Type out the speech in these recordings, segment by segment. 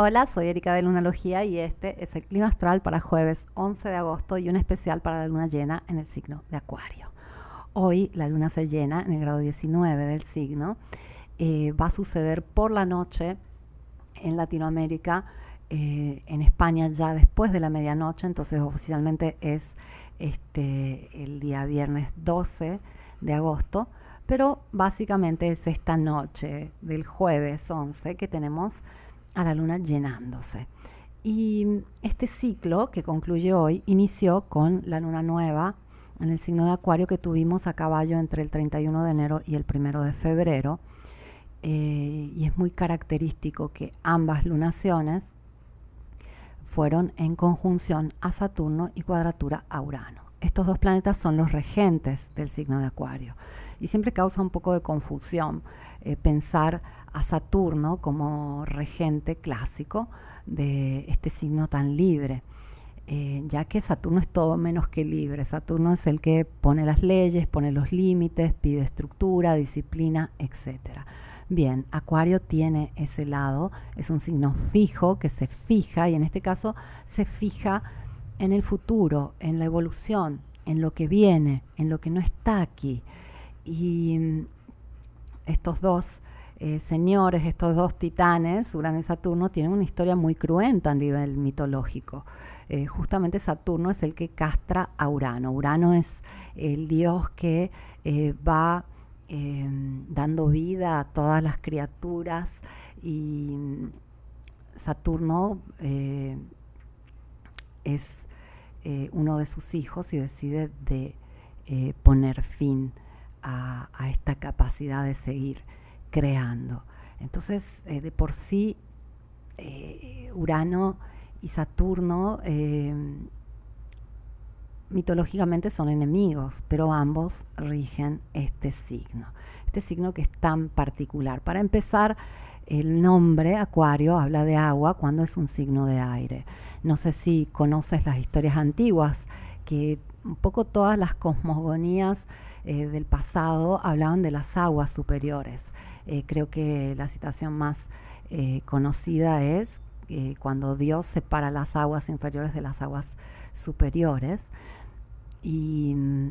Hola, soy Erika de Lunalogía y este es el clima astral para jueves 11 de agosto y un especial para la luna llena en el signo de Acuario. Hoy la luna se llena en el grado 19 del signo. Eh, va a suceder por la noche en Latinoamérica, eh, en España ya después de la medianoche, entonces oficialmente es este, el día viernes 12 de agosto, pero básicamente es esta noche del jueves 11 que tenemos a la luna llenándose. Y este ciclo que concluye hoy inició con la luna nueva en el signo de Acuario que tuvimos a caballo entre el 31 de enero y el 1 de febrero. Eh, y es muy característico que ambas lunaciones fueron en conjunción a Saturno y cuadratura a Urano. Estos dos planetas son los regentes del signo de Acuario y siempre causa un poco de confusión eh, pensar a Saturno como regente clásico de este signo tan libre. Eh, ya que Saturno es todo menos que libre. Saturno es el que pone las leyes, pone los límites, pide estructura, disciplina, etc. Bien, Acuario tiene ese lado, es un signo fijo que se fija y en este caso se fija en el futuro, en la evolución, en lo que viene, en lo que no está aquí. Y mm, estos dos eh, señores, estos dos titanes, Urano y Saturno, tienen una historia muy cruenta a nivel mitológico. Eh, justamente Saturno es el que castra a Urano. Urano es el dios que eh, va em, dando vida a todas las criaturas y Saturno es uno de sus hijos y decide de poner fin a esta capacidad de seguir creando. Entonces, eh, de por sí, eh, Urano y Saturno eh, mitológicamente son enemigos, pero ambos rigen este signo. Este signo que es tan particular. Para empezar, el nombre Acuario habla de agua cuando es un signo de aire. No sé si conoces las historias antiguas, que un poco todas las cosmogonías eh, del pasado hablaban de las aguas superiores. Eh, creo que la citación más eh, conocida es cuando Dios separa las aguas inferiores de las aguas superiores. Y mm,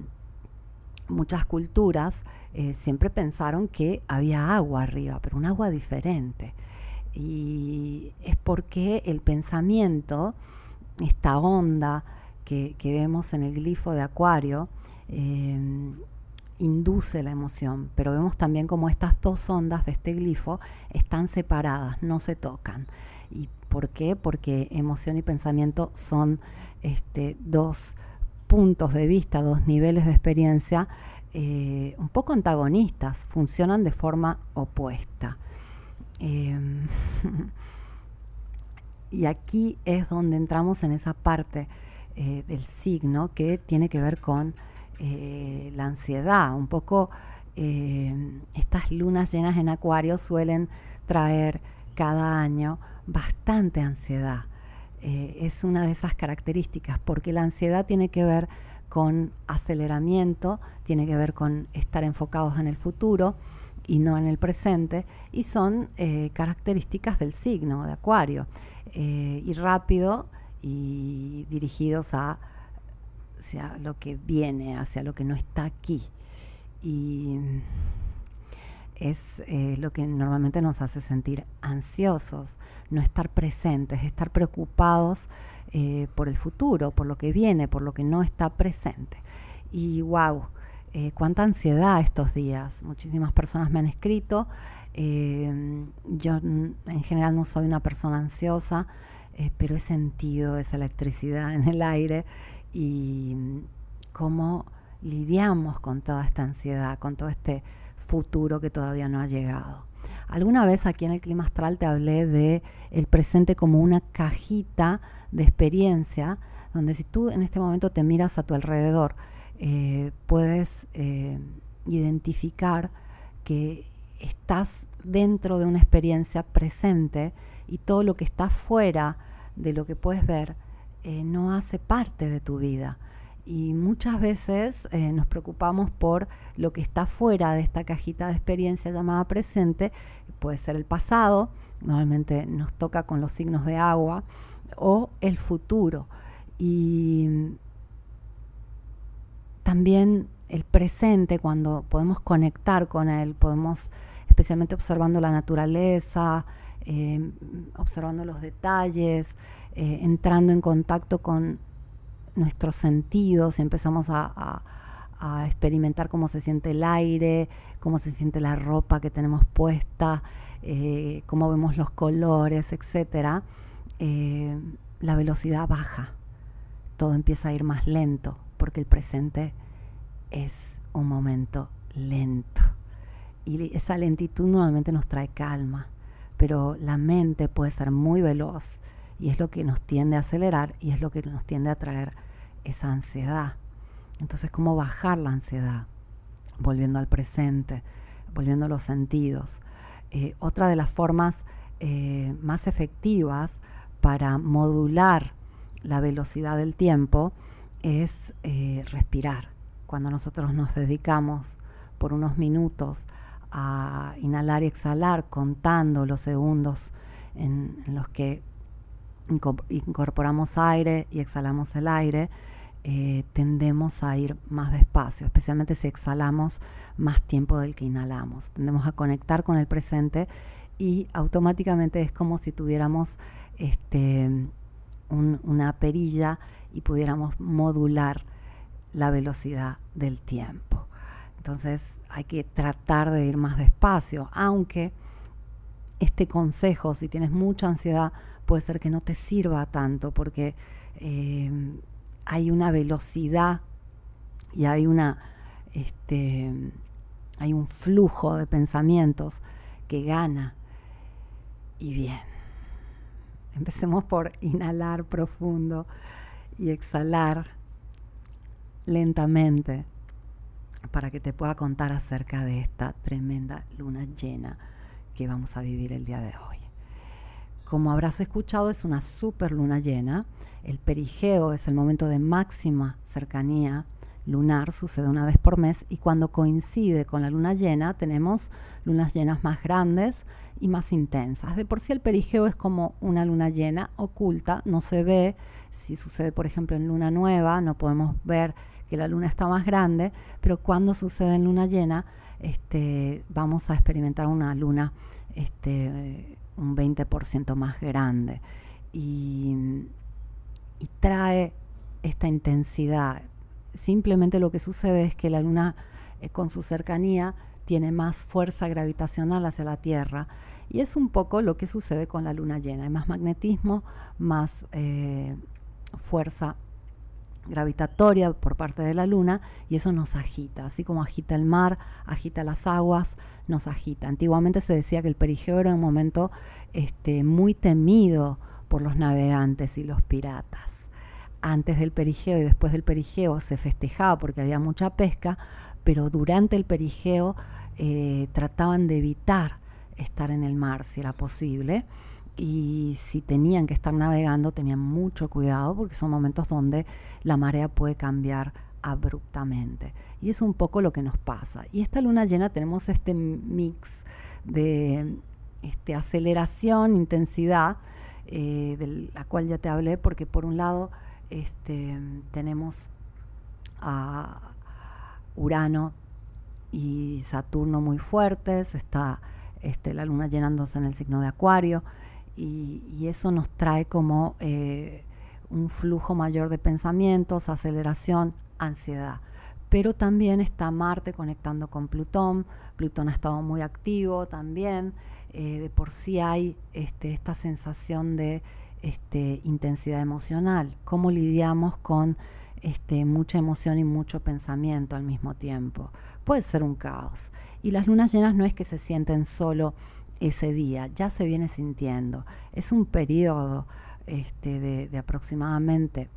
muchas culturas siempre pensaron que había agua arriba, pero un agua diferente. Y es porque el pensamiento, esta onda que, vemos en el glifo de Acuario, induce la emoción, pero vemos también como estas dos ondas de este glifo están separadas, no se tocan. ¿Y por qué? Porque emoción y pensamiento son este, dos puntos de vista, dos niveles de experiencia eh, un poco antagonistas, funcionan de forma opuesta. Em, y aquí es donde entramos en esa parte eh, del signo que tiene que ver con eh, la ansiedad. Un poco eh, estas lunas llenas en acuario suelen traer cada año bastante ansiedad. Eh, es una de esas características porque la ansiedad tiene que ver con aceleramiento, tiene que ver con estar enfocados en el futuro y no en el presente, y son características del signo de Acuario, y rápido y dirigidos a hacia lo que viene, hacia lo que no está aquí. Y es eh, lo que normalmente nos hace sentir ansiosos, no estar presentes, estar preocupados eh, por el futuro, por lo que viene, por lo que no está presente. Y wow, eh, cuánta ansiedad estos días. Muchísimas personas me han escrito. yo en general no soy una persona ansiosa, pero he sentido esa electricidad en el aire y cómo lidiamos con toda esta ansiedad, con todo este futuro que todavía no ha llegado. Alguna vez aquí en el clima astral te hablé de el presente como una cajita de experiencia, donde si tú en este momento te miras a tu alrededor, eh, puedes eh, identificar que estás dentro de una experiencia presente y todo lo que está fuera de lo que puedes ver eh, no hace parte de tu vida. Y muchas veces eh, nos preocupamos por lo que está fuera de esta cajita de experiencia llamada presente, puede ser el pasado, normalmente nos toca con los signos de agua, o el futuro. Y también el presente, cuando podemos conectar con él, podemos, especialmente observando la naturaleza, eh, observando los detalles, eh, entrando en contacto con nuestros sentidos y empezamos a, experimentar cómo se siente el aire, cómo se siente la ropa que tenemos puesta, eh, cómo vemos los colores, etc., la velocidad baja, todo empieza a ir más lento, porque el presente es un momento lento. Y esa lentitud normalmente nos trae calma, pero la mente puede ser muy veloz y es lo que nos tiende a acelerar y es lo que nos tiende a traer esa ansiedad. Entonces, ¿cómo bajar la ansiedad? Volviendo al presente, volviendo a los sentidos. Eh, otra de las formas eh, más efectivas para modular la velocidad del tiempo es eh, respirar cuando nosotros nos dedicamos por unos minutos a inhalar y exhalar contando los segundos en, los que incorporamos aire y exhalamos el aire, eh, tendemos a ir más despacio, especialmente si exhalamos más tiempo del que inhalamos. Tendemos a conectar con el presente y automáticamente es como si tuviéramos este, una perilla y pudiéramos modular la velocidad del tiempo. Entonces hay que tratar de ir más despacio, aunque este consejo, si tienes mucha ansiedad, puede ser que no te sirva tanto porque eh, hay una velocidad y hay una este, hay un flujo de pensamientos que gana. Y bien, empecemos por inhalar profundo y exhalar lentamente para que te pueda contar acerca de esta tremenda luna llena que vamos a vivir el día de hoy. Como habrás escuchado, es una super luna llena. El perigeo es el momento de máxima cercanía lunar, sucede una vez por mes y cuando coincide con la luna llena tenemos lunas llenas más grandes y más intensas. De por sí el perigeo es como una luna llena oculta, no se ve. Si sucede, por ejemplo, en luna nueva, no podemos ver que la luna está más grande, pero cuando sucede en luna llena, este, vamos a experimentar una luna este, un 20% más grande. Y, y trae esta intensidad. Simplemente lo que sucede es que la luna eh, con su cercanía tiene más fuerza gravitacional hacia la Tierra y es un poco lo que sucede con la luna llena. Hay más magnetismo, más eh, fuerza gravitatoria por parte de la luna y eso nos agita, así como agita el mar, agita las aguas, nos agita. Antiguamente se decía que el perigeo era un momento este, muy temido por los navegantes y los piratas. Antes del perigeo y después del perigeo se festejaba porque había mucha pesca, pero durante el perigeo eh, trataban de evitar estar en el mar si era posible y si tenían que estar navegando tenían mucho cuidado porque son momentos donde la marea puede cambiar abruptamente. Y es un poco lo que nos pasa. Y esta luna llena tenemos este mix de este, aceleración, intensidad, eh, de la cual ya te hablé, porque por un lado este, tenemos a Urano y Saturno muy fuertes, está este, la luna llenándose en el signo de Acuario, y, eso nos trae como eh, un flujo mayor de pensamientos, aceleración, ansiedad. Pero también está Marte conectando con Plutón. Plutón ha estado muy activo también. Eh, de por sí hay este, esta sensación de este, intensidad emocional. Cómo lidiamos con este, mucha emoción y mucho pensamiento al mismo tiempo. Puede ser un caos. Y las lunas llenas no es que se sienten solo ese día, ya se viene sintiendo. Es un periodo este, de, aproximadamente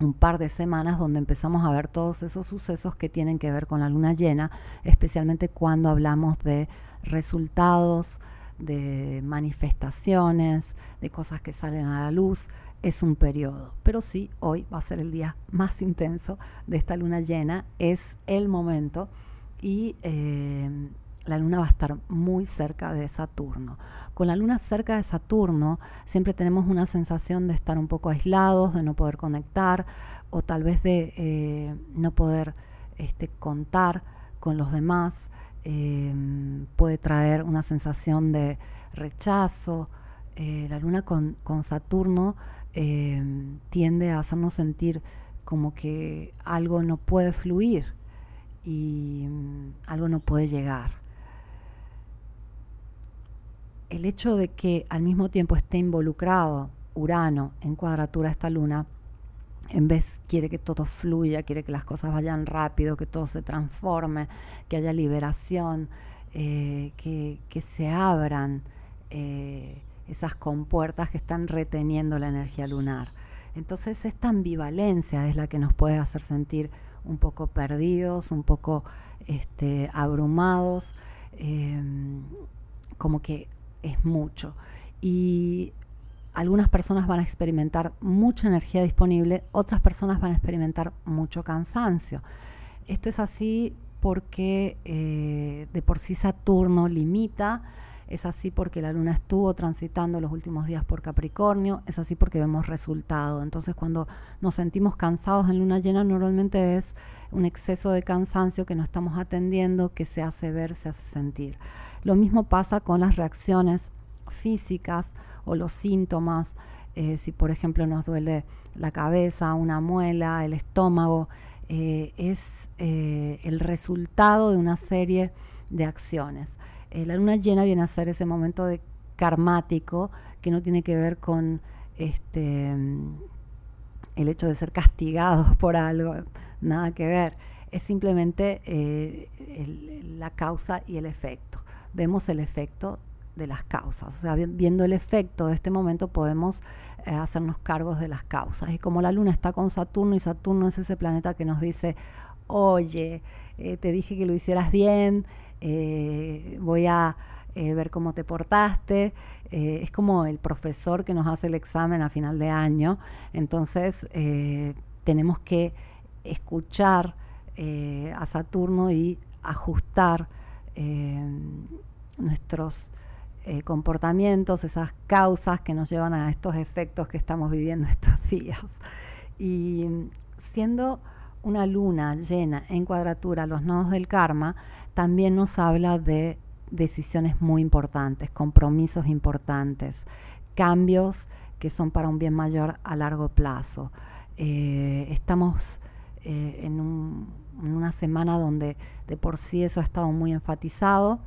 un par de semanas donde empezamos a ver todos esos sucesos que tienen que ver con la luna llena, especialmente cuando hablamos de resultados, de manifestaciones, de cosas que salen a la luz. Es un periodo, pero sí, hoy va a ser el día más intenso de esta luna llena, es el momento y eh, la luna va a estar muy cerca de Saturno. Con la luna cerca de Saturno siempre tenemos una sensación de estar un poco aislados, de no poder conectar o tal vez de eh, no poder este, contar con los demás. Em, puede traer una sensación de rechazo. Eh, la luna con, Saturno em, tiende a hacernos sentir como que algo no puede fluir y mm, algo no puede llegar el hecho de que al mismo tiempo esté involucrado Urano en cuadratura esta luna, en vez quiere que todo fluya, quiere que las cosas vayan rápido, que todo se transforme, que haya liberación, eh, que, se abran eh, esas compuertas que están reteniendo la energía lunar. Entonces esta ambivalencia es la que nos puede hacer sentir un poco perdidos, un poco este, abrumados, eh, como que es mucho. Y algunas personas van a experimentar mucha energía disponible, otras personas van a experimentar mucho cansancio. Esto es así porque eh, de por sí Saturno limita, es así porque la luna estuvo transitando los últimos días por Capricornio, es así porque vemos resultado. Entonces cuando nos sentimos cansados en luna llena normalmente es un exceso de cansancio que no estamos atendiendo, que se hace ver, se hace sentir. Lo mismo pasa con las reacciones físicas o los síntomas. Eh, si por ejemplo nos duele la cabeza, una muela, el estómago, eh, es eh, el resultado de una serie de acciones. La luna llena viene a ser ese momento de karmático que no tiene que ver con este, el hecho de ser castigados por algo, nada que ver. Es simplemente la causa y el efecto vemos el efecto de las causas. O sea, viendo el efecto de este momento podemos eh, hacernos cargos de las causas. Y como la luna está con Saturno y Saturno es ese planeta que nos dice, oye, eh, te dije que lo hicieras bien, eh, voy a ver cómo te portaste. es como el profesor que nos hace el examen a final de año. Entonces tenemos que escuchar a Saturno y ajustar nuestros eh, comportamientos, esas causas que nos llevan a estos efectos que estamos viviendo estos días. Y siendo una luna llena en cuadratura los nodos del karma, también nos habla de decisiones muy importantes, compromisos importantes, cambios que son para un bien mayor a largo plazo. Eh, estamos eh, en, una semana donde de por sí eso ha estado muy enfatizado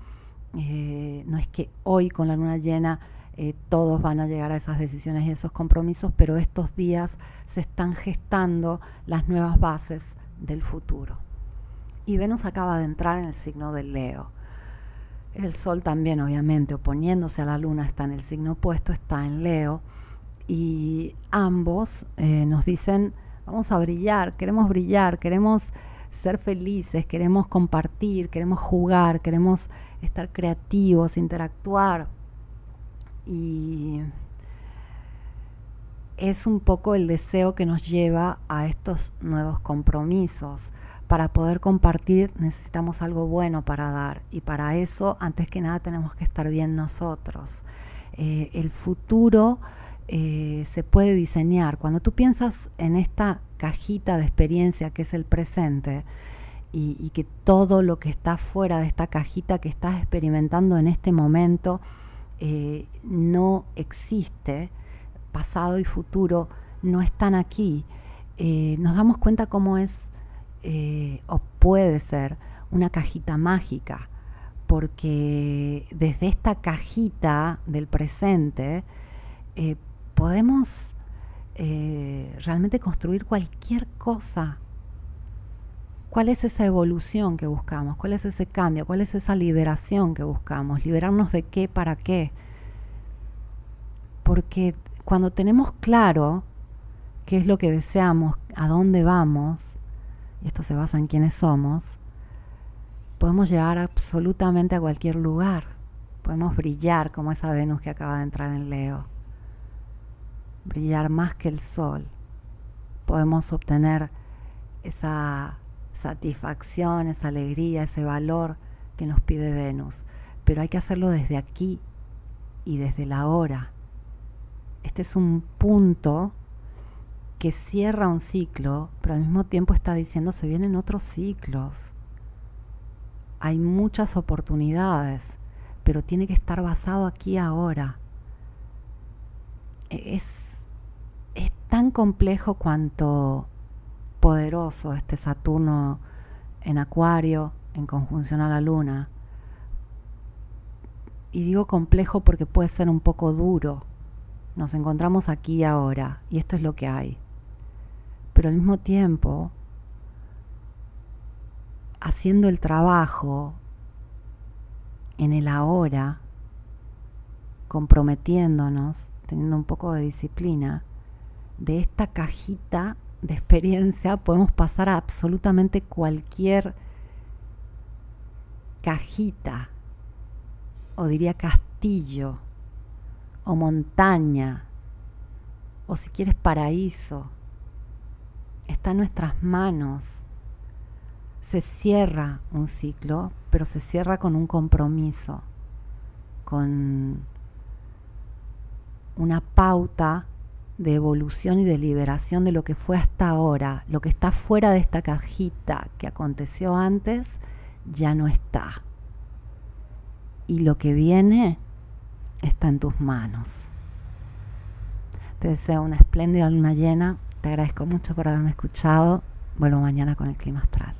eh, no es que hoy con la luna llena eh, todos van a llegar a esas decisiones y esos compromisos, pero estos días se están gestando las nuevas bases del futuro. Y Venus acaba de entrar en el signo del Leo. El Sol también, obviamente, oponiéndose a la Luna, está en el signo opuesto, está en Leo. Y ambos eh, nos dicen, vamos a brillar, queremos brillar, queremos ser felices, queremos compartir, queremos jugar, queremos estar creativos, interactuar. Y es un poco el deseo que nos lleva a estos nuevos compromisos. Para poder compartir necesitamos algo bueno para dar y para eso antes que nada tenemos que estar bien nosotros. Eh, el futuro eh, se puede diseñar. Cuando tú piensas en esta cajita de experiencia que es el presente y, que todo lo que está fuera de esta cajita que estás experimentando en este momento eh, no existe, pasado y futuro no están aquí, eh, nos damos cuenta cómo es eh, o puede ser una cajita mágica, porque desde esta cajita del presente podemos realmente construir cualquier cosa. ¿Cuál es esa evolución que buscamos? ¿Cuál es ese cambio? ¿Cuál es esa liberación que buscamos? ¿Liberarnos de qué para qué? Porque cuando tenemos claro qué es lo que deseamos, a dónde vamos, y esto se basa en quiénes somos, podemos llegar absolutamente a cualquier lugar. Podemos brillar como esa Venus que acaba de entrar en Leo brillar más que el sol, podemos obtener esa satisfacción, esa alegría, ese valor que nos pide Venus, pero hay que hacerlo desde aquí y desde la hora. Este es un punto que cierra un ciclo, pero al mismo tiempo está diciendo se vienen otros ciclos. Hay muchas oportunidades, pero tiene que estar basado aquí ahora. E-, es, es tan complejo cuanto poderoso este Saturno en Acuario en conjunción a la Luna. Y digo complejo porque puede ser un poco duro. Nos encontramos aquí ahora y esto es lo que hay pero al mismo tiempo haciendo el trabajo en el ahora, comprometiéndonos, teniendo un poco de disciplina, de esta cajita de experiencia podemos pasar a absolutamente cualquier cajita, o diría castillo, o montaña, o si quieres paraíso está en nuestras manos. Se cierra un ciclo, pero se cierra con un compromiso, con una pauta de evolución y de liberación de lo que fue hasta ahora. Lo que está fuera de esta cajita que aconteció antes ya no está. Y lo que viene está en tus manos. Te deseo una espléndida luna llena te agradezco mucho por haberme escuchado. Vuelvo mañana con el clima astral.